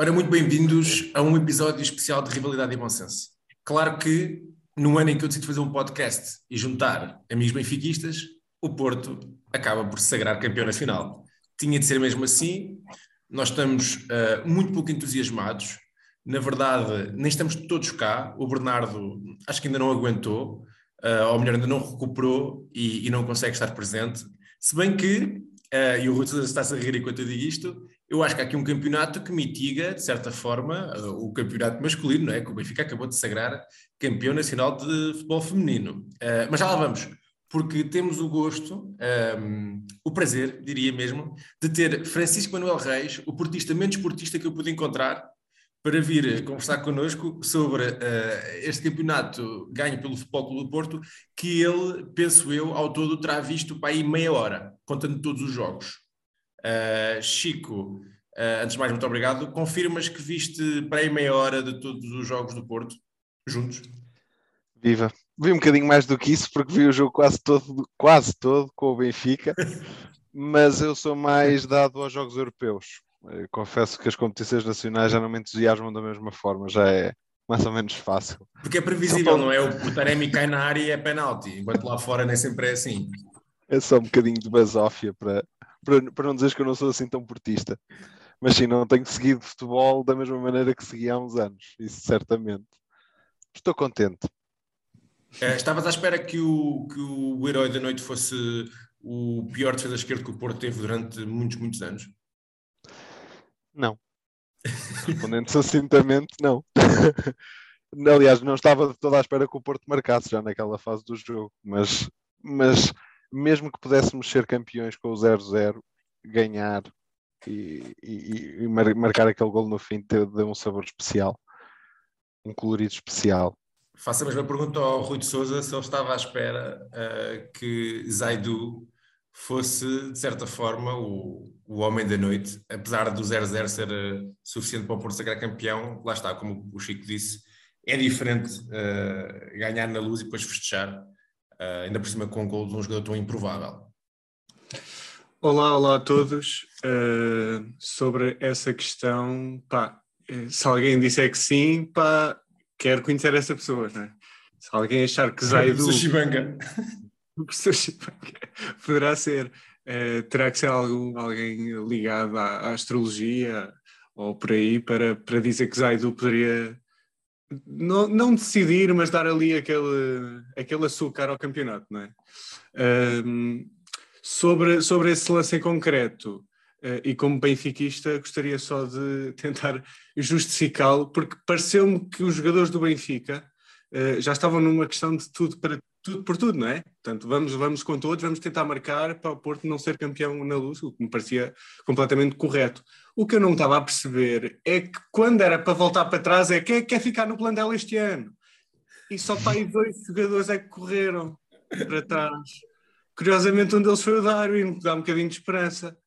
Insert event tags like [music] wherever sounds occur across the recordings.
Ora, muito bem-vindos a um episódio especial de Rivalidade e Bom Senso. Claro que, no ano em que eu decidi fazer um podcast e juntar amigos benfiquistas, o Porto acaba por se sagrar campeão nacional. Tinha de ser mesmo assim, nós estamos ah, muito pouco entusiasmados, na verdade, nem estamos todos cá, o Bernardo acho que ainda não aguentou, ah, ou melhor, ainda não recuperou e, e não consegue estar presente, se bem que, ah, e o Rui está-se a rir enquanto eu digo isto, eu acho que há aqui um campeonato que mitiga, de certa forma, o campeonato masculino, não é? Que o Benfica acabou de sagrar campeão nacional de futebol feminino. Uh, mas já lá vamos, porque temos o gosto, um, o prazer, diria mesmo, de ter Francisco Manuel Reis, o portista menos portista que eu pude encontrar, para vir conversar connosco sobre uh, este campeonato ganho pelo Futebol Clube do Porto, que ele, penso eu, ao todo terá visto para aí meia hora, contando todos os jogos. Uh, Chico, uh, antes de mais, muito obrigado. Confirmas que viste para aí meia hora de todos os jogos do Porto, juntos? Viva. Vi um bocadinho mais do que isso, porque vi o jogo quase todo, quase todo com o Benfica, [laughs] mas eu sou mais dado aos jogos europeus. Eu confesso que as competições nacionais já não me entusiasmam da mesma forma, já é mais ou menos fácil. Porque é previsível, não é? O Taremi cai na área e é penalti, enquanto lá fora nem sempre é assim. É só um bocadinho de basófia para, para, para não dizeres que eu não sou assim tão portista. Mas sim, não tenho seguido futebol da mesma maneira que segui há uns anos, isso certamente. Estou contente. Uh, estavas à espera que o, que o herói da noite fosse o pior defesa esquerdo que o Porto teve durante muitos, muitos anos? Não. Respondendo sucintamente, não. Aliás, não estava de toda à espera que o Porto marcasse já naquela fase do jogo, mas, mas mesmo que pudéssemos ser campeões com o 0-0, ganhar e, e, e mar- marcar aquele gol no fim deu, um sabor especial, um colorido especial. Faço a mesma pergunta ao Rui de Souza se ele estava à espera uh, que Zaidu fosse, de certa forma, o, o homem da noite, apesar do 0-0 ser uh, suficiente para o Porto sagrar campeão, lá está, como o Chico disse, é diferente uh, ganhar na luz e depois festejar, uh, ainda por cima com um gol de um jogador tão improvável. Olá, olá a todos. Uh, sobre essa questão, pá, eh, se alguém disser que sim, pá, quero conhecer essa pessoa, não é? Se alguém achar que Zaidu... O professor Chipanga poderá ser, eh, terá que ser algum, alguém ligado à, à astrologia ou por aí para, para dizer que Zaidu poderia não, não decidir, mas dar ali aquele, aquele açúcar ao campeonato, não é? Ahm, sobre, sobre esse lance em concreto, eh, e como benfiquista, gostaria só de tentar justificá-lo, porque pareceu-me que os jogadores do Benfica eh, já estavam numa questão de tudo para tudo por tudo, não é? Portanto, vamos, vamos com todos, vamos tentar marcar para o Porto não ser campeão na luz, o que me parecia completamente correto. O que eu não estava a perceber é que quando era para voltar para trás, é quem é que quer ficar no plantel este ano? E só para aí dois jogadores é que correram para trás. Curiosamente, um deles foi o Darwin, que dá um bocadinho de esperança.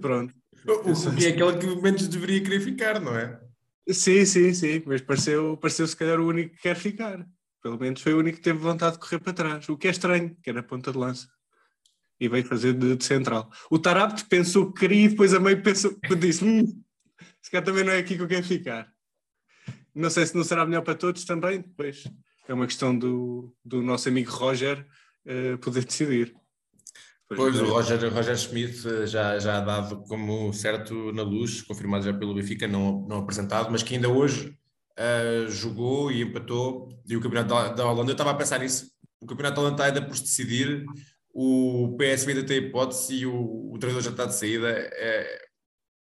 Pronto. O que é aquele que menos deveria querer ficar, não é? Sim, sim, sim, mas pareceu, pareceu se calhar o único que quer ficar. Pelo menos foi o único que teve vontade de correr para trás, o que é estranho, que era a ponta de lança. E veio fazer de, de central. O Tarabt pensou que queria e depois a meio pensou, disse: hum, se calhar também não é aqui que eu quero ficar. Não sei se não será melhor para todos também, depois é uma questão do, do nosso amigo Roger eh, poder decidir. Pois, o Roger, Roger Schmidt eh, já, já dado como certo na luz, confirmado já pelo Benfica, não, não apresentado, mas que ainda hoje uh, jogou e empatou. E o Campeonato da, da Holanda, eu estava a pensar nisso, o Campeonato da Holanda está ainda por se decidir, o PSV ainda tem hipótese e o, o treinador já está de saída. É,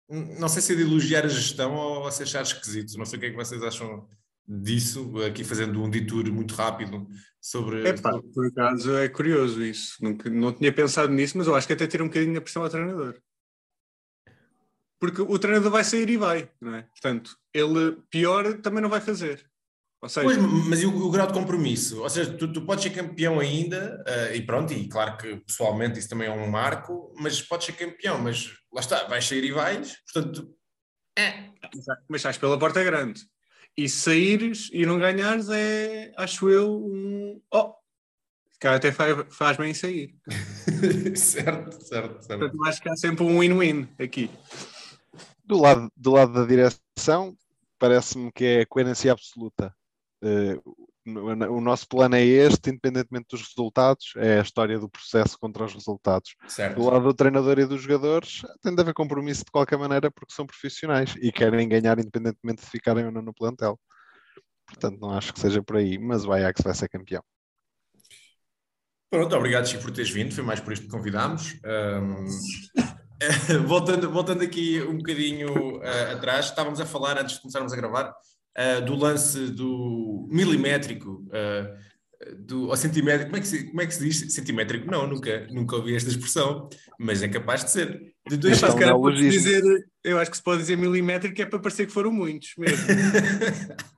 não sei se é de elogiar a gestão ou se achar esquisito, não sei o que é que vocês acham disso, aqui fazendo um detour muito rápido sobre. É pá, por acaso é curioso isso. Nunca, não tinha pensado nisso, mas eu acho que até tira um bocadinho a pressão ao treinador. porque o treinador vai sair e vai, não é? Portanto, ele pior também não vai fazer. Ou seja, Pois, mas e o, o grau de compromisso? Ou seja, tu, tu podes ser campeão ainda, eh, e pronto, e claro que pessoalmente isso também é um marco, mas podes ser campeão, mas lá está, vais sair e vais, portanto, é. mas estás pela porta grande. E saíres e não ganhares é, acho eu, um. Oh! Se calhar até faz, faz bem sair. [laughs] certo, certo, certo. Portanto, acho que há sempre um win-win aqui. Do lado, do lado da direção, parece-me que é coerência absoluta. Eh, o nosso plano é este, independentemente dos resultados, é a história do processo contra os resultados. certo. Do lado do treinador e dos jogadores, tem de haver compromisso de qualquer maneira porque são profissionais e querem ganhar independentemente de ficarem ou não no plantel. Portanto, não acho que seja por aí, mas o Ajax vai ser campeão. Pronto, obrigado, Chico, por teres vindo. Foi mais por isto que convidámos. Ahm, [laughs] voltando, voltando aqui um bocadinho ah, atrás, estávamos a falar, antes de começarmos a gravar, ah, do lance do milimétrico, ah, do, ou centimétrico. Como é, que se, como é que se diz? Centimétrico? Não, nunca, nunca ouvi esta expressão, mas é capaz de ser. De dois podes neologismo. dizer, eu acho que se pode dizer milimétrico é para parecer que foram muitos mesmo. [laughs]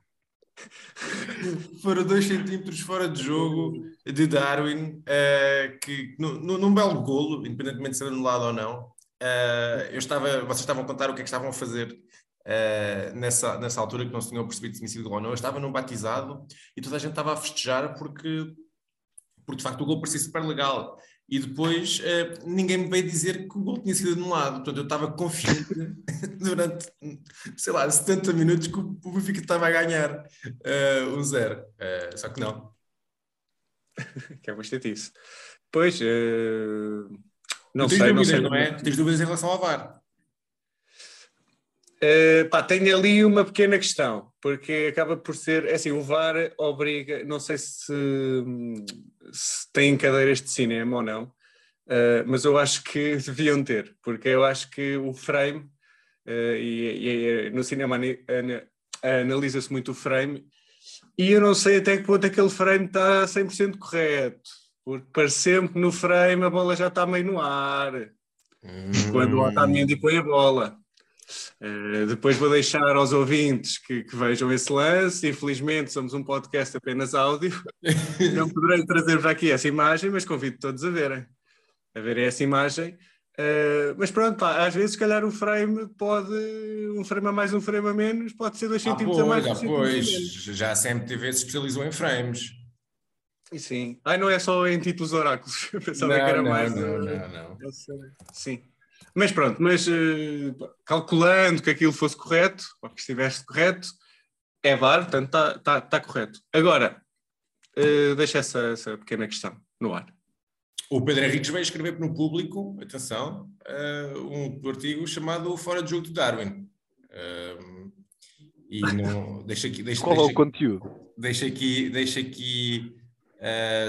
Foram dois centímetros fora de jogo de Darwin, eh, que nu- num belo golo, independentemente de ser anulado ou não, eh, eu estava, vocês estavam a contar o que é que estavam a fazer eh, nessa, nessa altura, que não se tinham percebido se tinha sido ou não. Eu estava num batizado e toda a gente estava a festejar porque, porque de facto o gol parecia super legal. E depois eh, ninguém me veio dizer que o gol tinha sido anulado. Portanto, eu estava confiante [laughs] durante, sei lá, 70 minutos que o Benfica estava a ganhar eh, um zero. Só que não. [laughs] que é uma estetice. Pois, não sei, não dúvidas, sei. não é? Tens dúvidas em relação ao VAR. Eh, pá, tenho ali uma pequena questão, porque acaba por ser, é assim, o VAR obriga, não sei se, se tem cadeiras de cinema ou não, eh, mas eu acho que [laughs] deviam ter, porque eu acho que o frame, eh, e, e no cinema analisa-se muito o frame, e eu não sei até que ponto aquele frame está 100% correto, porque parece-me que no frame a bola já está meio no ar, quando o Otamendi põe a bola. Uh, depois vou deixar aos ouvintes que, que vejam esse lance. Infelizmente, somos um podcast apenas áudio. [laughs] Não poderei trazer-vos aqui essa imagem, mas convido todos a verem. A verem essa imagem. Uh, mas pronto, pá, às vezes, se calhar, o frame pode, um frame a mais, um frame a menos, pode ser dois Ah, centímetros a mais, ah, pois. Já a CMTV se especializou em frames. E sim. Ai, não é só em títulos oráculos. [laughs] Eu pensava Não, que era não, mais. não, uh, não, não. Sim. Mas pronto, mas eh, calculando que aquilo fosse correto, ou que estivesse correto, é VAR, portanto está tá, tá correto. Agora, eh, deixa essa, essa pequena questão no ar. O Pedro Henriques veio escrever no público, atenção, eh, um artigo chamado Fora de Jogo de Darwin. Eh, e não, [laughs] deixa aqui, deixa, Qual é deixa o conteúdo? deixa aqui, deixa aqui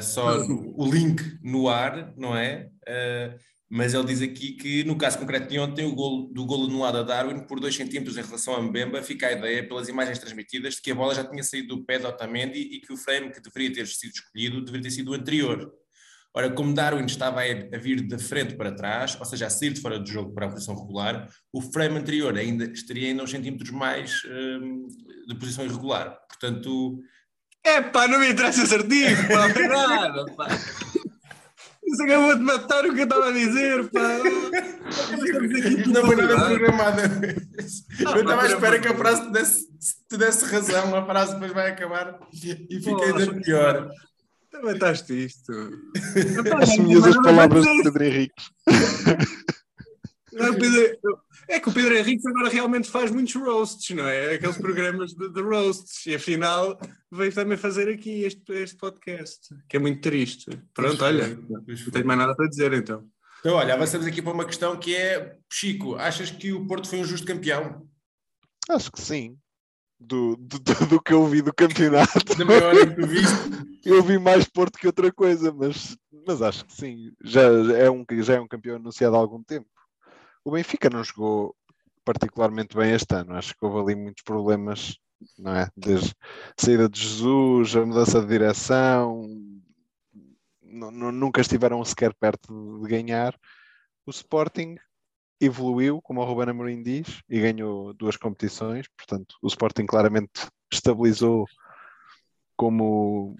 só o link no ar, não é? Mas ele diz aqui que no caso concreto de ontem, o golo, do golo anulado a Darwin por 2 centímetros em relação a Mbemba, fica a ideia, pelas imagens transmitidas, de que a bola já tinha saído do pé de Otamendi e que o frame que deveria ter sido escolhido deveria ter sido o anterior. Ora, como Darwin estava a vir de frente para trás, ou seja, a sair de fora do jogo para a posição regular, o frame anterior ainda estaria ainda uns centímetros mais hum, de posição irregular. Portanto, É pá, não me interessa esse artigo, pá, nada, pá. Isso acabou de matar o que eu estava a dizer, pá. Isto não foi nada programado. Ah, Eu estava à espera que a frase te desse, te desse razão, a frase depois vai acabar e fica ainda pior. Tu mataste isto. Assumias as palavras de Pedro Henrique. É que o Pedro Henrique agora realmente faz muitos roasts, não é? Aqueles programas de, de roasts. E afinal veio também fazer aqui este, este podcast, que é muito triste. Pronto, olha, não tenho mais nada para dizer então. Então, olha, avançamos aqui para uma questão que é: Chico, achas que o Porto foi um justo campeão? Acho que sim. Do, do, do- do que eu vi do campeonato. Da maior hora que tu viste? [laughs] Eu vi mais Porto que outra coisa, mas, mas acho que sim. Já, já é um, já é um campeão anunciado há algum tempo. O Benfica não jogou particularmente bem este ano. Acho que houve ali muitos problemas, não é? Desde a saída de Jesus, a mudança de direção, nu- nu- nunca estiveram sequer perto de ganhar. O Sporting evoluiu, como o Ruben Amorim diz, e ganhou duas competições. Portanto, o Sporting claramente estabilizou como,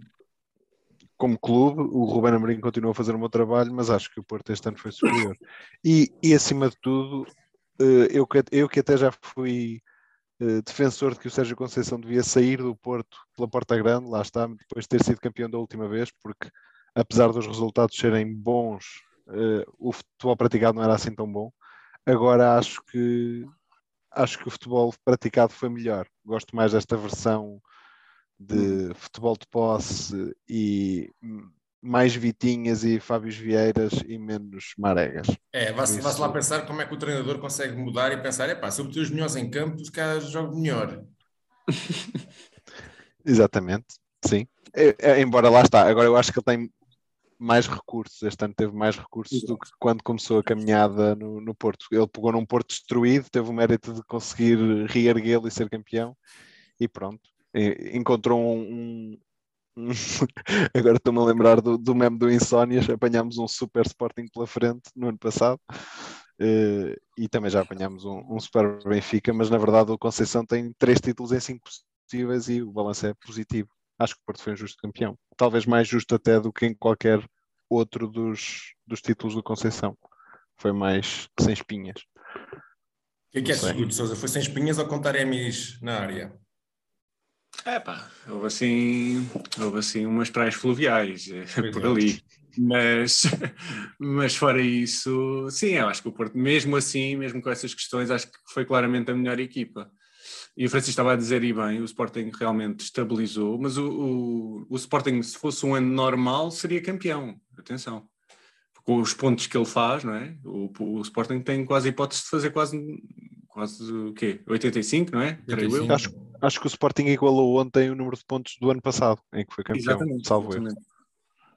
como clube. O Ruben Amorim continuou a fazer o meu trabalho, mas acho que o Porto este ano foi superior. E, e acima de tudo, eh, eu que, eu que até já fui eh, defensor de que o Sérgio Conceição devia sair do Porto pela porta grande, lá está, depois de ter sido campeão da última vez, porque apesar dos resultados serem bons, eh, o futebol praticado não era assim tão bom. Agora acho que acho que o futebol praticado foi melhor. Gosto mais desta versão de futebol de posse e mais Vitinhas e Fábios Vieiras e menos Maregas. É, vá-se Por vá-se lá isso- pensar como é que o treinador consegue mudar e pensar, epá, se eu meter os melhores em campo, os caras jogam melhor. [laughs] Exatamente, sim. É- é, embora lá está, agora eu acho que ele tem mais recursos, este ano teve mais recursos do que quando começou a caminhada no, no Porto. Ele pegou num Porto destruído, teve o mérito de conseguir reerguê-lo e ser campeão, e pronto. Encontrou um. um- [laughs] agora estou-me a lembrar do, do meme do Insónias, apanhámos um super Sporting pela frente no ano passado. eh, e também já apanhámos um, um super Benfica, mas na verdade o Conceição tem três títulos em cinco possíveis e o balanço é positivo. Acho que o Porto foi um justo campeão. Talvez mais justo até do que em qualquer outro dos, dos títulos do Conceição. Foi mais sem espinhas. O que é que é sei. seguro, Sousa? Foi sem espinhas ou com taremis na área? É pá, houve assim, houve assim umas praias fluviais eh, Pois por é. ali. Mas, [laughs] mas fora isso, sim, eu acho que o Porto, mesmo assim, mesmo com essas questões, acho que foi claramente a melhor equipa. E o Francisco estava a dizer, e bem, o Sporting realmente estabilizou, mas o, o, o Sporting, se fosse um ano normal, seria campeão. Atenção. Com os pontos que ele faz, não é? O, o Sporting tem quase hipótese de fazer quase, quase o quê? 85, não é? Creio eu. 85. Acho, acho que o Sporting igualou ontem o número de pontos do ano passado, em que foi campeão, Exatamente, salvo erro. exatamente.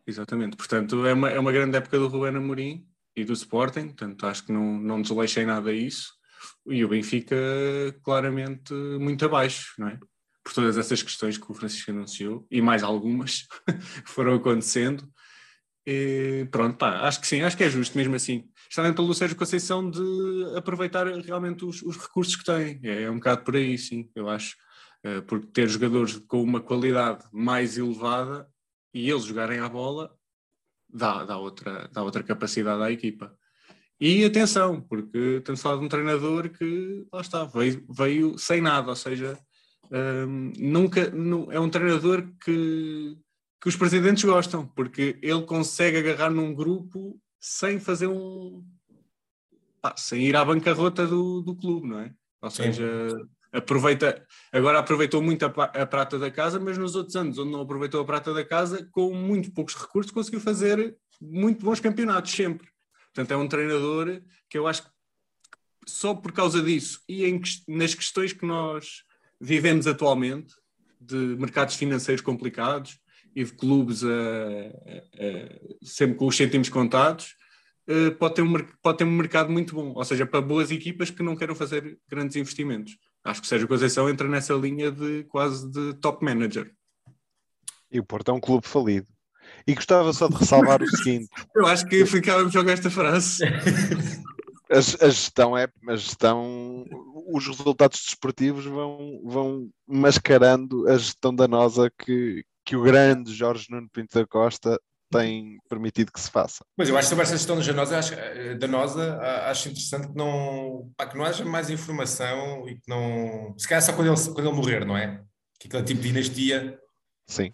Exatamente. Portanto, é uma, é uma grande época do Ruben Amorim e do Sporting, portanto, acho que não, não desleixei nada a isso. E o Benfica, claramente, muito abaixo, não é? Por todas essas questões que o Francisco anunciou e mais algumas [laughs] que foram acontecendo. E pronto, pá, acho que sim, acho que é justo mesmo assim. Está dentro pelo Sérgio Conceição de aproveitar realmente os, os recursos que tem. É, é um bocado por aí, sim, eu acho. Eh, Porque ter jogadores com uma qualidade mais elevada e eles jogarem à bola dá, dá, outra, dá outra capacidade à equipa. E atenção, porque estamos a falar de um treinador que, lá está, veio, veio sem nada, ou seja, hum, nunca, nu- é um treinador que, que os presidentes gostam, porque ele consegue agarrar num grupo sem fazer um. pá, sem ir à bancarrota do, do clube, não é? Ou Sim. seja, aproveita, agora aproveitou muito a, a prata da casa, mas nos outros anos, onde não aproveitou a prata da casa, com muito poucos recursos, conseguiu fazer muito bons campeonatos sempre. Portanto, é um treinador que eu acho que só por causa disso e em nas questões que nós vivemos atualmente, de mercados financeiros complicados e de clubes a- a- a- sempre com os cêntimos contados, eh, pode, ter um, pode ter um mercado muito bom, ou seja, para boas equipas que não queiram fazer grandes investimentos. Acho que o Sérgio Conceição entra nessa linha de quase de top manager. E o Porto é um clube falido. E gostava só de ressalvar o seguinte: [laughs] Eu acho que ficávamos com esta frase. [laughs] a, a gestão é a gestão, os resultados desportivos vão, vão mascarando a gestão danosa que, que o grande Jorge Nuno Pinto da Costa tem permitido que se faça. Mas eu acho que sobre esta gestão danosa, acho, eh, danosa, acho interessante que não, pá, que não haja mais informação e que não. Se calhar só quando ele, quando ele morrer, não é? Que aquele tipo de dinastia. Sim.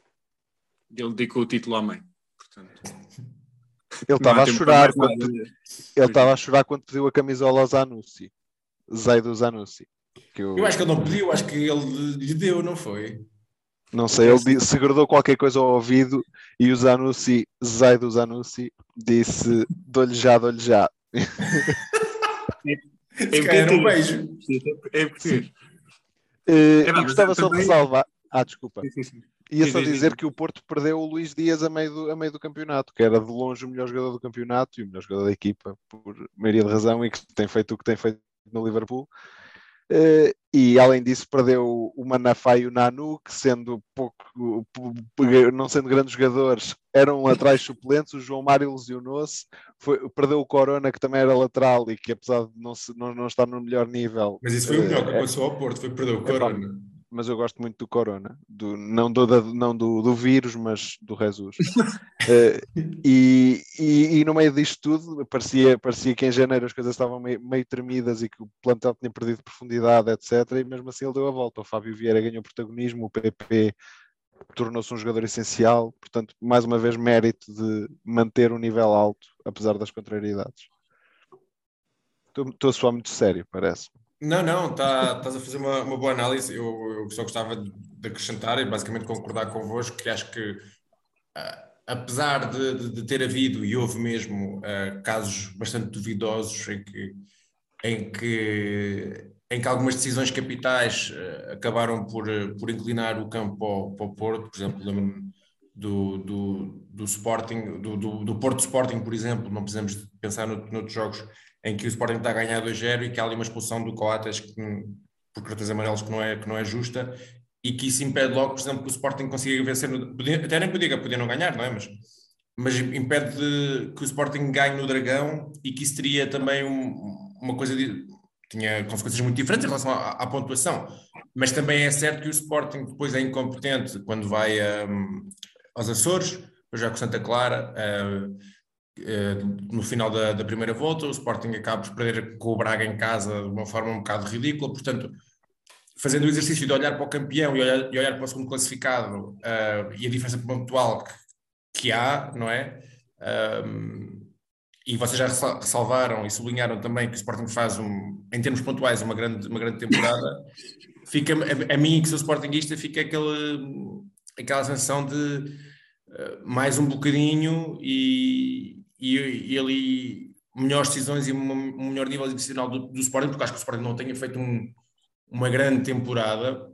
Ele dedicou o título à mãe. Portanto, Ele estava a chorar quando, ele estava a chorar quando pediu a camisola ao Zanussi. Zaido Zanussi. Que eu, Eu acho que ele não pediu, acho que ele lhe deu, não foi? Não sei, ele disse, segredou qualquer coisa ao ouvido e o Zanussi, Zaido Zanussi, disse dou-lhe já, dou-lhe já. [laughs] Era um beijo. É português. Eh, É, gostava só de ressalvar. Ah, desculpa. Sim, sim, sim. Ia só dizer que o Porto perdeu o Luís Dias a meio, do, a meio do campeonato, que era de longe o melhor jogador do campeonato e o melhor jogador da equipa, por maioria de razão, e que tem feito o que tem feito no Liverpool. Uh, e além disso perdeu o Manafá e o Nanu, que sendo pouco, não sendo grandes jogadores, eram [laughs] laterais suplentes, o João Mário lesionou-se, perdeu o Corona, que também era lateral e que apesar de não, se, não, não estar no melhor nível... Mas isso foi o melhor que passou ao Porto, foi perder o Corona mas eu gosto muito do Corona, do, não, do, não do, do vírus, mas do Jesus. uh, [laughs] e, e, e, no meio disto tudo, parecia, parecia que em janeiro as coisas estavam meio, meio tremidas e que o plantel tinha perdido profundidade, etc. E mesmo assim ele deu a volta. O Fábio Vieira ganhou protagonismo, o PP tornou-se um jogador essencial, portanto, mais uma vez, mérito de manter um nível alto, apesar das contrariedades. Estou a soar muito sério, parece. Não, não, tá, estás a fazer uma, uma boa análise. Eu, eu só gostava de acrescentar e basicamente concordar convosco que acho que, uh, apesar de, de, de, ter havido, e houve mesmo, uh, casos bastante duvidosos em que, em que, em que algumas decisões capitais uh, acabaram por, por inclinar o campo para o, para o Porto, por exemplo, lembro-me do, do, do Sporting, do, do, do Porto Sporting, por exemplo, não precisamos pensar no, noutros jogos em que o Sporting está a ganhar 2-0 e que há ali uma expulsão do Coates que, por cartões amarelos que não, é, que não é justa e que isso impede logo, por exemplo, que o Sporting consiga vencer, no, podia, até nem podia, podia não ganhar, não é? Mas, mas impede de, que o Sporting ganhe no Dragão e que isso teria também um, uma coisa de, tinha consequências muito diferentes em relação à, à, pontuação, mas também é certo que o Sporting depois é incompetente quando vai um, aos Açores, já com Santa Clara, uh, eh, no final da, da, primeira volta, o Sporting acaba por perder com o Braga em casa de uma forma um bocado ridícula, portanto, fazendo o exercício de olhar para o campeão e olhar, e olhar para o segundo classificado uh, e a diferença pontual que, que há, não é? Um, e vocês já ressalvaram e sublinharam também que o Sporting faz, um, em termos pontuais, uma grande, uma grande temporada. Fica, a, a mim, que sou Sportingista, fica aquele, aquela sensação de mais um bocadinho e, e, e ali melhores decisões e um melhor nível adicional do, do Sporting, porque acho que o Sporting não tenha feito um, uma grande temporada,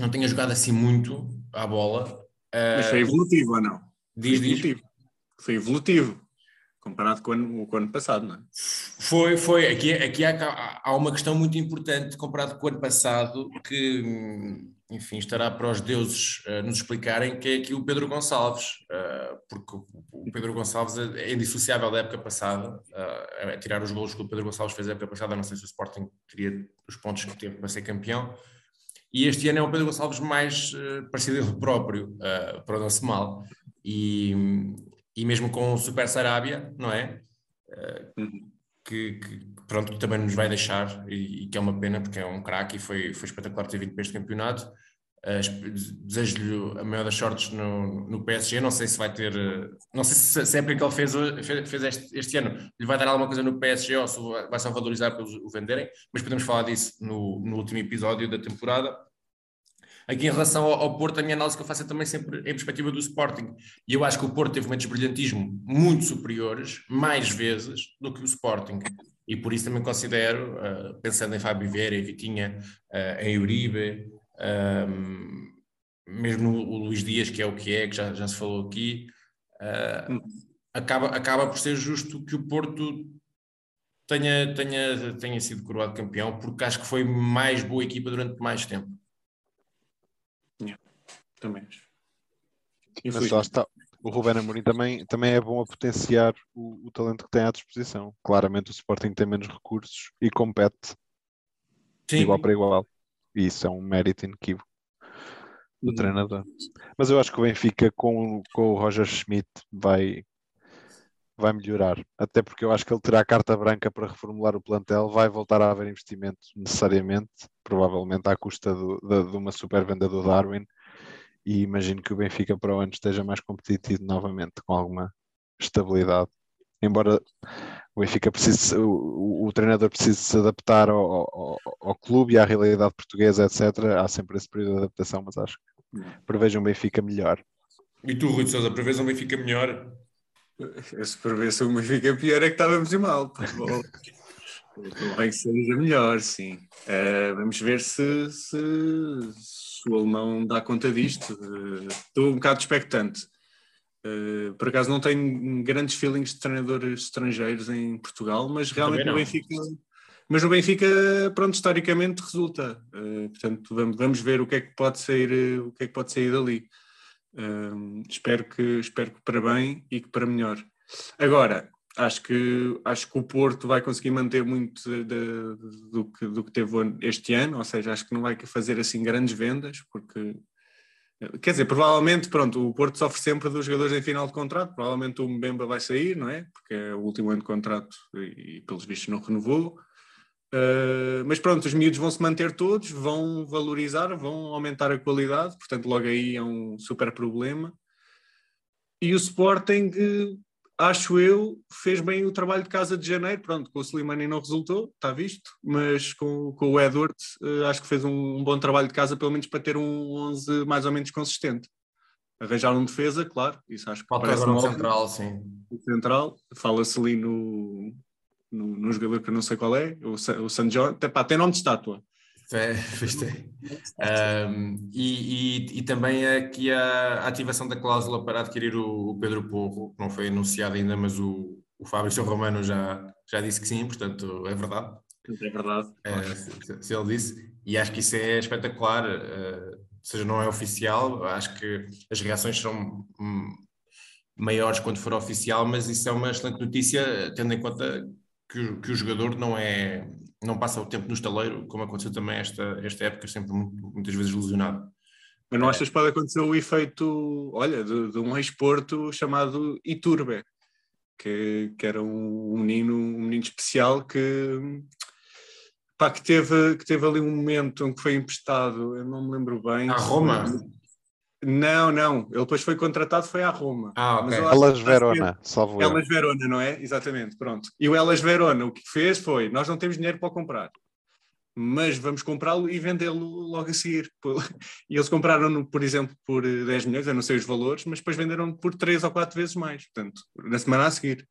não tenha jogado assim muito à bola. Mas foi evolutivo ou não? Diz, foi evolutivo. Diz. Foi evolutivo, comparado com o ano, com o ano passado, não é? Foi, foi. Aqui, aqui há, há uma questão muito importante comparado com o ano passado, que enfim, estará para os deuses uh, nos explicarem que é aqui o Pedro Gonçalves, uh, porque o Pedro Gonçalves é, é indissociável da época passada, uh, a tirar os golos que o Pedro Gonçalves fez na época passada, não sei se o Sporting teria os pontos que teve para ser campeão, e este ano é o Pedro Gonçalves mais parecido ele próprio, para o nosso mal, e, e mesmo com o Super Sarabia, não é? Que, que, pronto, que também nos vai deixar e, e, que é uma pena porque é um craque e foi, foi espetacular ter vindo para este campeonato. Uh, Desejo-lhe a maior das sortes no, no PSG. Não sei se vai ter, uh, não sei se sempre que ele fez, fez este, este, ano lhe vai dar alguma coisa no PSG ou se vai só valorizar para o venderem, mas podemos falar disso no, no último episódio da temporada. Aqui em relação ao, ao, Porto, a minha análise que eu faço é também sempre em perspectiva do Sporting. E eu acho que o Porto teve momentos de brilhantismo muito superiores, mais vezes, do que o Sporting. E por isso também considero, uh, pensando em Fábio Vieira, em Vitinha, uh, em Uribe, um, mesmo o Luís Dias, que é o que é, que já, já se falou aqui, uh, acaba, acaba por ser justo que o Porto tenha, tenha, tenha sido coroado campeão, porque acho que foi mais boa equipa durante mais tempo. Yeah, também acho. Mas lá está, o Ruben Amorim também, também é bom a potenciar o, o, talento que tem à disposição. Claramente o Sporting tem menos recursos e compete Sim. igual para igual. E isso é um mérito inequívoco do hum. treinador. Mas eu acho que o Benfica com, com o Roger Schmidt vai, vai melhorar. Até porque eu acho que ele terá a carta branca para reformular o plantel, vai voltar a haver investimento necessariamente, provavelmente à custa do, de, de uma super venda do Darwin e imagino que o Benfica para o ano esteja mais competitivo novamente, com alguma estabilidade. Embora o Benfica precise, o, o, treinador precise se adaptar ao, ao, ao, clube e à realidade portuguesa, etc. Há sempre esse período de adaptação, mas acho que prevejo um Benfica melhor. E tu, Rui de Sousa, prevês um Benfica melhor? Se prevês um Benfica pior é que estávamos em mal. [laughs] Bem que seja melhor, sim. Uh, vamos ver se, se, o alemão dá conta disto. Uh, estou um bocado expectante. Uh, por acaso não tenho grandes feelings de treinadores estrangeiros em Portugal, mas realmente o Benfica Mas no Benfica, pronto, historicamente resulta. Uh, portanto, vamos, vamos ver o que é que pode sair, o que é que pode sair dali. Uh, espero, que, espero que para bem e que para melhor. Agora, acho que, acho que o Porto vai conseguir manter muito de, de, do, que, do que teve este ano, ou seja, acho que não vai fazer assim grandes vendas, porque Quer dizer, provavelmente, pronto, o Porto sofre sempre dos jogadores em final de contrato, provavelmente o Mbemba vai sair, não é? Porque é o último ano de contrato e, pelos vistos não renovou. Uh, mas pronto, os miúdos vão se manter todos, vão valorizar, vão aumentar a qualidade, portanto, logo aí é um super problema. E o Sporting, acho eu, fez bem o trabalho de casa de janeiro. Pronto, com o Slimani não resultou, está visto, mas com, com o Edward uh, acho que fez um, um, bom trabalho de casa, pelo menos para ter um 11 mais ou menos consistente. Arranjar um defesa, claro, isso acho que Falta parece agora um central, sim. O central, fala-se ali no, no, no, jogador que eu não sei qual é, o, o San John, tem, pá, tem nome de estátua. É, um, [laughs] e, e, e, também aqui a ativação da cláusula para adquirir o, o Pedro Porro, não foi anunciado ainda, mas o, o Fábio Romano já, já disse que sim, portanto é verdade. É verdade. É, se, se, ele disse, e acho que isso é espetacular, uh, seja, não é oficial, acho que as reações serão hum, maiores quando for oficial, mas isso é uma excelente notícia, tendo em conta que, que o jogador não é não passa o tempo no estaleiro, como aconteceu também esta, esta época, sempre muitas vezes lesionado. Mas não achas que pode acontecer o efeito, olha, de, de um ex-porto chamado Iturbe, que, que era um, menino, um menino especial que, pá, que, teve, que teve ali um momento em que foi emprestado, eu não me lembro bem. A Roma? Não, não. Ele depois foi contratado, foi à Roma. Ah, ok. Elas Verona, salvo Elas Verona, não é? Exatamente, pronto. E o Elas Verona o que fez foi, nós não temos dinheiro para comprar, mas vamos comprá-lo e vendê-lo logo a seguir. [laughs] E eles compraram-no, por exemplo, por 10 milhões, eu não sei os valores, mas depois venderam por 3 ou 4 vezes mais, portanto, na semana a seguir.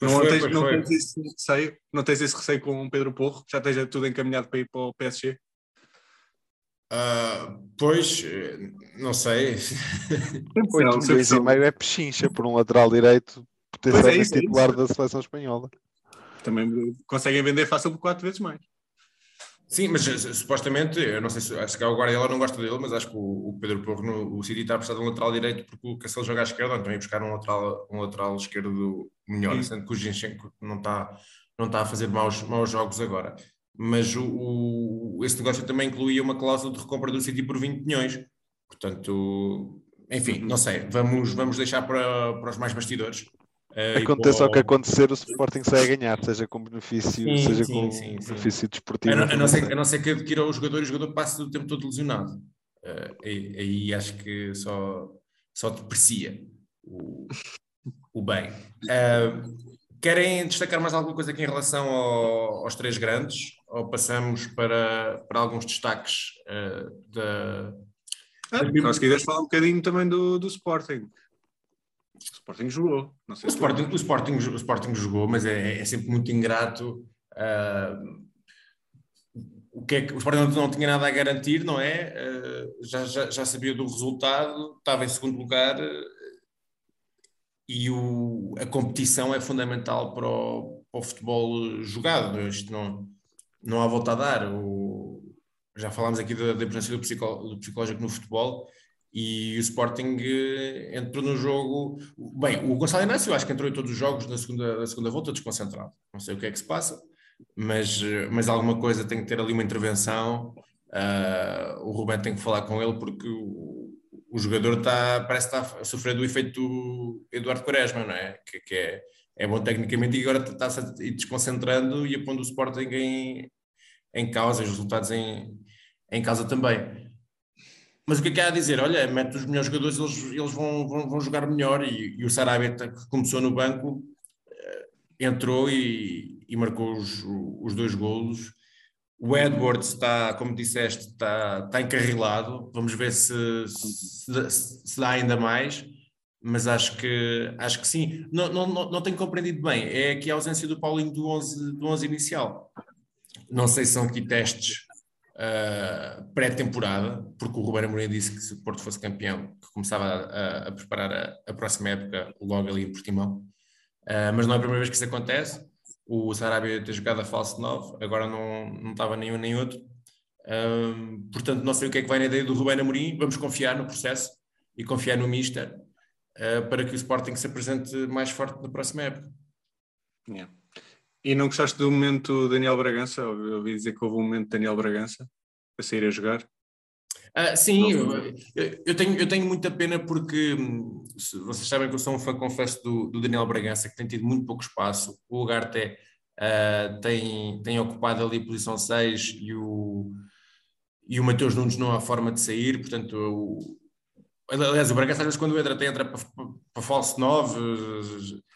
Não, foi, tens, não, tens esse receio, não tens esse receio com o Pedro Porro, já esteja tudo encaminhado para ir para o PSG? Uh, [laughs] pois, não sei. 8 milhões e meio é pechincha por um lateral direito potencialmente é isso, é titular é da seleção espanhola. Também conseguem vender fácil por 4 vezes mais. Sim, mas eh, supostamente, eu não sei se acho que o Guardiola não gosta dele, mas acho que o, o Pedro Porro, no, o City está a precisar de um lateral direito porque o Cancelo joga à esquerda, então ia buscar um lateral, um lateral esquerdo melhor, Sim. sendo que o Ginchenko não está, não está a fazer maus, maus jogos agora mas o, o, esse negócio também incluía uma cláusula de recompra do City por 20 milhões. Portanto, enfim, não sei, vamos, vamos deixar para, para os mais bastidores. Uh, Aconteça o que acontecer, o Sporting sai a ganhar, seja com benefício, sim, seja sim, com sim, benefício desportivo. A não, a, não ser, a não ser que adquira o jogador e o jogador passe o tempo todo lesionado. Uh, aí, aí, acho que só, só deprecia o, o bem. Uh, Querem destacar mais alguma coisa aqui em relação ao, aos três grandes? Ou passamos para, para alguns destaques uh, da. Ah, nós quiseres falar um bocadinho também do, do Sporting. O Sporting jogou. o, Sporting, o, Sporting, o Sporting jogou, mas é, é sempre muito ingrato. Uh, o, que é que, o Sporting não, não tinha nada a garantir, não é? Uh, já, já, já sabia do resultado, estava em segundo lugar e o, a competição é fundamental para o, para o, futebol jogado. Isto não, não há volta a dar. O, já falámos aqui da, da importância do, psicó, do, psicológico no futebol e o Sporting eh, entrou no jogo. Bem, o Gonçalo Inácio acho que entrou em todos os jogos na segunda, na segunda volta desconcentrado. Não sei o que é que se passa, mas, eh, mas alguma coisa tem que ter ali uma intervenção. Uh, o Rubén tem que falar com ele porque o jogador está, parece estar a sofrer do efeito do Eduardo Quaresma, não é? Que, que é, é bom tecnicamente e agora está-se a ir desconcentrando e a pondo o Sporting em, em causa, os resultados em, em causa também. Mas o que é que há a dizer? Olha, mete os melhores jogadores, eles, eles vão, vão, vão jogar melhor e, e o Sarabia, que começou no banco, eh, entrou e, e marcou os, os dois golos o Edwards está, como disseste, está, está encarrilado. Vamos ver se, se, se dá ainda mais, mas acho que, acho que sim. Não, não, não, tenho compreendido bem. É aqui a ausência do Paulinho do 11, do 11 inicial. Não sei se são aqui testes uh, pré-temporada, porque o Ruben Amorim disse que se o Porto fosse campeão, que começava a, a preparar a, a, próxima época logo ali em Portimão. Uh, mas não é a primeira vez que isso acontece o Sarabia ter jogado a falso 9, agora não, não estava nenhum nem outro. Um, portanto, não sei o que é que vai na ideia do Rubén Amorim, vamos confiar no processo e confiar no Mister para que o Sporting se apresente mais forte na próxima época. Yeah. E não gostaste do momento Daniel Bragança? Eu ouvi dizer que houve um momento Daniel Bragança a sair a jogar. Uh, sim, eu, eu, tenho, eu tenho muita pena porque hum, vocês sabem que eu sou um fã, confesso, do, do Daniel Bragança, que tem tido muito pouco espaço. O Ugarte uh, tem, tem ocupado ali a posição 6 e o, e o Mateus Nunes não há forma de sair, portanto, aliás, o Bragança às vezes quando entra, entra para, para falso 9,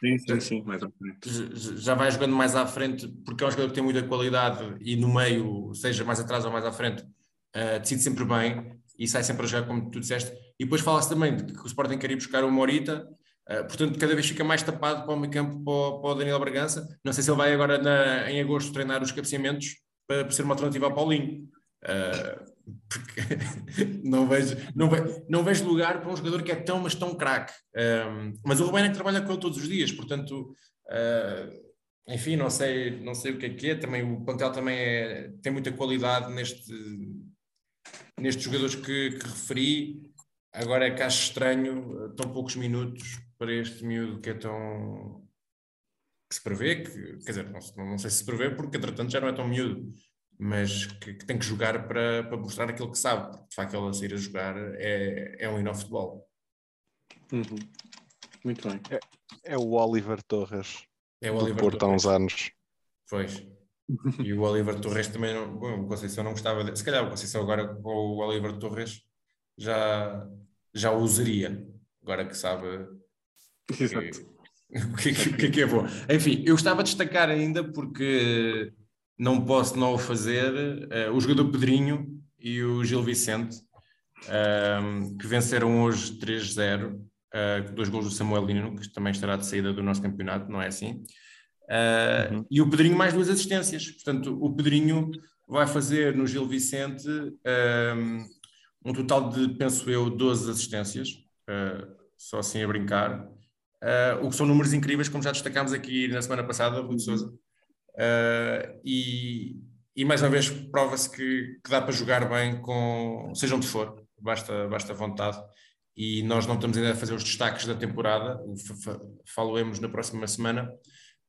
sim, sim, sim, mais à frente. já vai jogando mais à frente, porque é um jogador que tem muita qualidade e no meio, seja mais atrás ou mais à frente, uh, decide sempre bem e sai sempre a jogar como tu disseste. E depois fala-se também de que o Sporting quer ir buscar o Morita, uh, portanto, cada vez fica mais tapado para o meio campo para o, para o Daniel Bragança. Não sei se ele vai agora na, em agosto treinar os cabeceamentos para, para ser uma alternativa ao Paulinho. Uh, porque [laughs] não vejo, não, vejo, não vejo lugar para um jogador que é tão, mas tão craque. Um, mas o Rubén é que trabalha com ele todos os dias, portanto, uh, enfim, não sei, não sei o que é que é. Também o plantel também é, tem muita qualidade neste, nestes jogadores que, que referi. Agora é que acho estranho tão poucos minutos para este miúdo que é tão. que se prevê, que, quer dizer, não, não sei se se prevê, porque entretanto já não é tão miúdo, mas que, que tem que jogar para, para mostrar aquilo que sabe. Porque, de facto, ele a sair a jogar é, é um hino futebol. Uhum. Muito bem. É, é, o Oliver Torres. É o Oliver Porto há uns anos. Pois. E o Oliver Torres também, não, bom, o Conceição não gostava de, se calhar o Conceição agora com o Oliver Torres já, já o usaria, agora que sabe Exato. [laughs] o que, que, que, que é bom. Enfim, eu gostava de destacar ainda porque não posso não o fazer, uh, o jogador Pedrinho e o Gil Vicente, uh, que venceram hoje 3-0, uh, dois gols do Samuel Lino, que também estará de saída do nosso campeonato, não é assim? Uh, uhum. E o Pedrinho mais duas assistências. Portanto, o Pedrinho vai fazer no Gil Vicente um, um total de, penso eu, 12 assistências, só assim a brincar. O que são números incríveis, como já destacámos aqui na semana passada, Rui Souza. e, e mais uma vez prova-se que, que, dá para jogar bem com, seja onde for, basta, basta vontade. E nós não estamos ainda a fazer os destaques da temporada, falamos na próxima semana,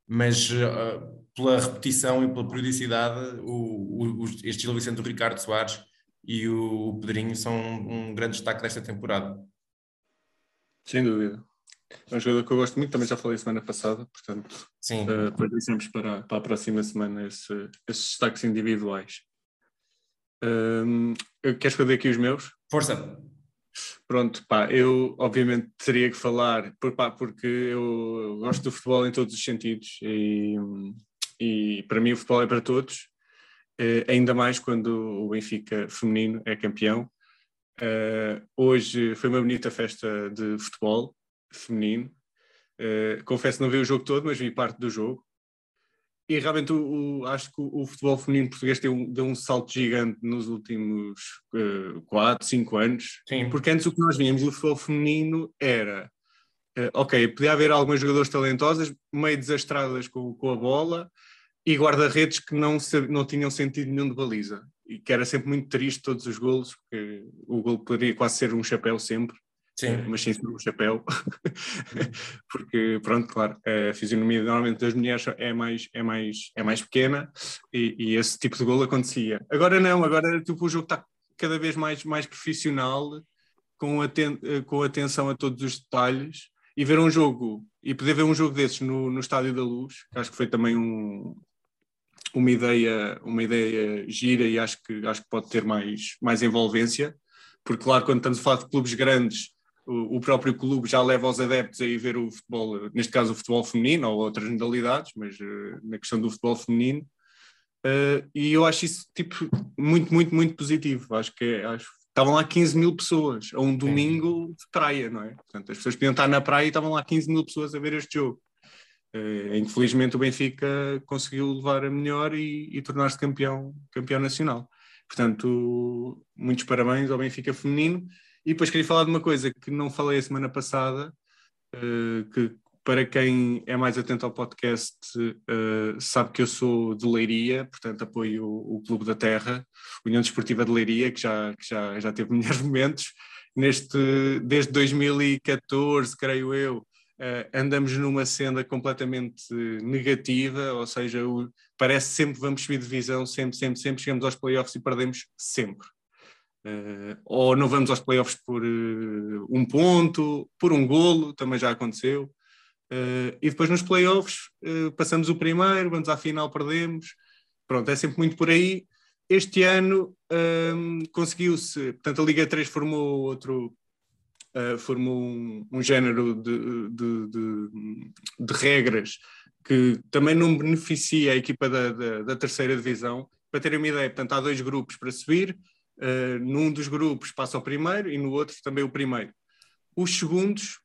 mas uh, pela repetição e pela periodicidade, o, o, este Gil Vicente do Ricardo Soares e o, o Pedrinho são um, um, grande destaque desta temporada. Sem dúvida. É um jogador que eu gosto muito, também já falei semana passada, portanto, Sim. Uh, para, para, para a próxima semana esse, esses destaques individuais. Um, queres que eu dê aqui os meus? Força! Pronto, pá, eu obviamente teria que falar, por, pá, porque eu gosto do futebol em todos os sentidos e, e para mim o futebol é para todos, eh, ainda mais quando o Benfica feminino é campeão. Uh, hoje foi uma bonita festa de futebol feminino. Uh, confesso não vi o jogo todo, mas vi parte do jogo e realmente o, o, acho que o, o, futebol feminino português deu um, deu um salto gigante nos últimos uh, 4, 5 anos. Sim. Porque antes o que nós víamos do futebol feminino era, uh, ok, podia haver algumas jogadoras talentosas, meio desastradas com, com a bola, e guarda-redes que não, não tinham sentido nenhum de baliza. E que era sempre muito triste todos os golos, porque o gol poderia quase ser um chapéu sempre. Sim. mas sem ser um chapéu, [laughs] porque, pronto, claro, a fisionomia normalmente das mulheres é mais, é mais, é mais pequena e, e esse tipo de golo acontecia. Agora não, agora tipo, o jogo está cada vez mais, mais profissional, com, aten com atenção a todos os detalhes, e ver um jogo, e poder ver um jogo desses no, no Estádio da Luz, que acho que foi também um, uma ideia, uma ideia gira e acho que, acho que pode ter mais, mais envolvência, porque claro, quando estamos a falar de clubes grandes, o, próprio clube já leva os adeptos a ir ver o futebol, neste caso o futebol feminino ou outras modalidades, mas uh, na questão do futebol feminino. Uh, e eu acho isso tipo muito, muito, muito positivo. Acho que acho, estavam lá 15 mil pessoas a um domingo de praia, não é? Portanto, as pessoas podiam estar na praia e estavam lá 15 mil pessoas a ver este jogo. Uh, infelizmente o Benfica conseguiu levar a melhor e, e tornar-se campeão, campeão nacional. Portanto, muitos parabéns ao Benfica feminino e depois queria falar de uma coisa que não falei a semana passada, uh, que para quem é mais atento ao podcast, uh, sabe que eu sou de Leiria, portanto apoio o, o, Clube da Terra, União Desportiva de Leiria, que já, que já, já teve [laughs] melhores momentos. Neste, desde 2014, creio eu, uh, andamos numa senda completamente negativa, ou seja, o, parece sempre vamos subir divisão, sempre, sempre, sempre, chegamos aos playoffs e perdemos sempre. Uh, ou não vamos aos playoffs por uh, um ponto, por um golo, também já aconteceu. Uh, e depois nos playoffs passamos o primeiro, vamos à final, perdemos. Pronto, é sempre muito por aí. Este ano ehm, conseguiu-se, portanto, a Liga 3 formou outro, formou um, um género de, de, de, de, regras que também não beneficia a equipa da, da, da, terceira divisão. Para terem uma ideia, portanto, há dois grupos para subir. Num dos grupos passa o primeiro e no outro também o primeiro. Os segundos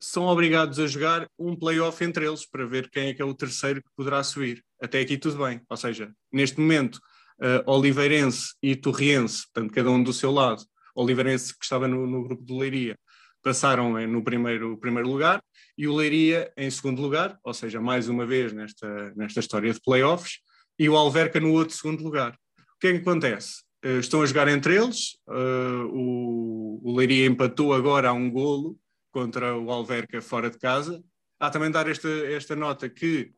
são obrigados a jogar um playoff entre eles para ver quem é que é o terceiro que poderá subir. Até aqui tudo bem. Ou seja, neste momento, uh, Oliveirense e Torriense, portanto, cada um do seu lado, Oliveirense que estava no, no grupo de Leiria, passaram no primeiro, primeiro lugar e o Leiria em segundo lugar, ou seja, mais uma vez nesta, nesta história de playoffs, e o Alverca no outro segundo lugar. O que é que acontece? Uh, estão a jogar entre eles, uh, o, o Leiria empatou agora a um golo, contra o Alverca fora de casa. Há também dar esta, esta nota que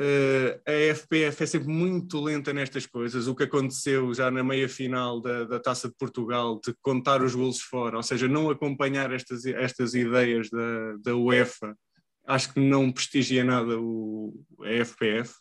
uh, a FPF é sempre muito lenta nestas coisas. O que aconteceu já na meia final da, da Taça de Portugal, de contar os golos fora, ou seja, não acompanhar estas, estas ideias da, da UEFA, acho que não prestigia nada o, a FPF.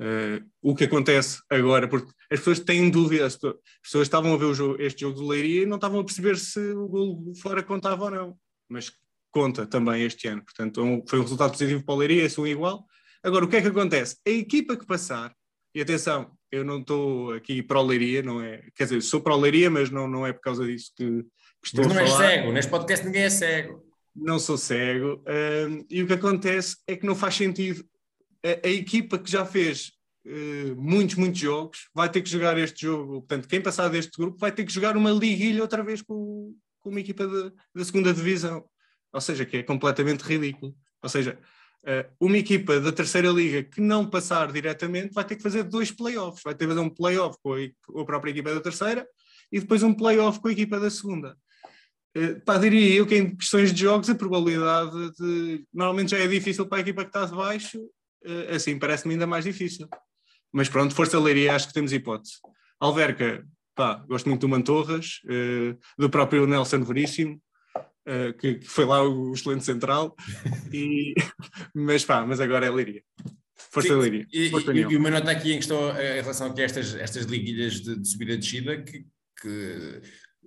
Uh, o que acontece agora, porque as pessoas têm dúvidas, as pessoas estavam a ver jogo, este jogo do Leiria e não estavam a perceber se o gol fora contava ou não, mas conta também este ano, portanto um, foi um resultado positivo para o Leiria, são igual. Agora, o que é que acontece? A equipa que passar, e atenção, eu não estou aqui para o Leiria, não é, quer dizer, sou para o Leiria, mas não, não é por causa disso que, que estou mas não a falar. és cego, neste podcast ninguém é cego. Não sou cego, um, e o que acontece é que não faz sentido a, a equipa que já fez uh, muitos, muitos jogos vai ter que jogar este jogo. Portanto, quem passar deste grupo vai ter que jogar uma liguilha outra vez com, com uma equipa da segunda divisão. Ou seja, que é completamente ridículo. Ou seja, uh, uma equipa da terceira liga que não passar diretamente vai ter que fazer dois playoffs. Vai ter que fazer um playoff com a, com a própria equipa da terceira e depois um playoff com a equipa da segunda. Uh, pá, diria eu que em questões de jogos a probabilidade de. Normalmente já é difícil para a equipa que está de baixo, assim parece-me ainda mais difícil. Mas pronto, Força Leiria, acho que temos hipótese. Alverca, pá, gosto muito do Mantorras, uh, do próprio Nelson Veríssimo, uh, que, foi lá o excelente central, e, [laughs] mas pá, mas agora é Leiria. Força Sim, Leiria. E, e, e, meu nota aqui em questão em relação a estas, estas liguilhas de, de subida e descida que, que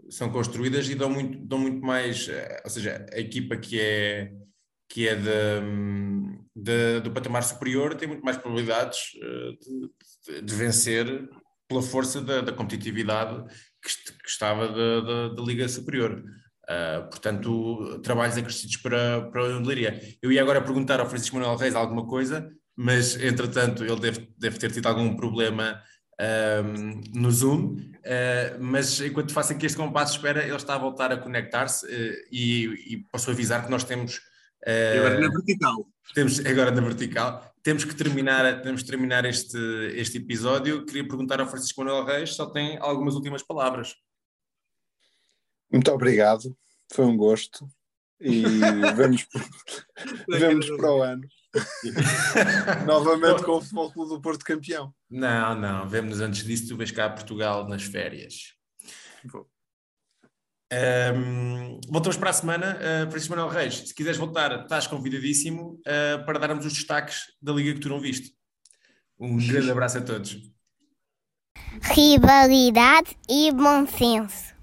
são construídas e dão muito, dão muito mais, eh, ou seja, a equipa que é que é de, de, do patamar superior, tem muito mais probabilidades eh, de, de vencer pela força da, da competitividade que, que estava da, Liga Superior. Uh, portanto, trabalhos acrescidos para, para a Leiria. Eu ia agora perguntar ao Francisco Manuel Reis alguma coisa, mas entretanto ele deve, deve ter tido algum problema um, no Zoom, uh, mas enquanto faço aqui este compasso de espera, ele está a voltar a conectar-se uh, e, e, posso avisar que nós temos Uh, agora na vertical. Temos, agora na vertical. Temos que terminar, temos que terminar este, este episódio. Queria perguntar ao Francisco Manuel Reis só tem algumas últimas palavras. Muito obrigado, foi um gosto e [laughs] vemos, vemos para o ano. [laughs] Novamente com o Futebol Clube do Porto campeão. Não, não, vemos antes disso, tu vais cá a Portugal nas férias. Vou. Um, voltamos para a semana. Uh, Francisco Manuel Reis, se quiseres voltar, estás convidadíssimo uh, para darmos os destaques da liga que tu não viste. Um grande abraço a todos. Rivalidade e bom senso.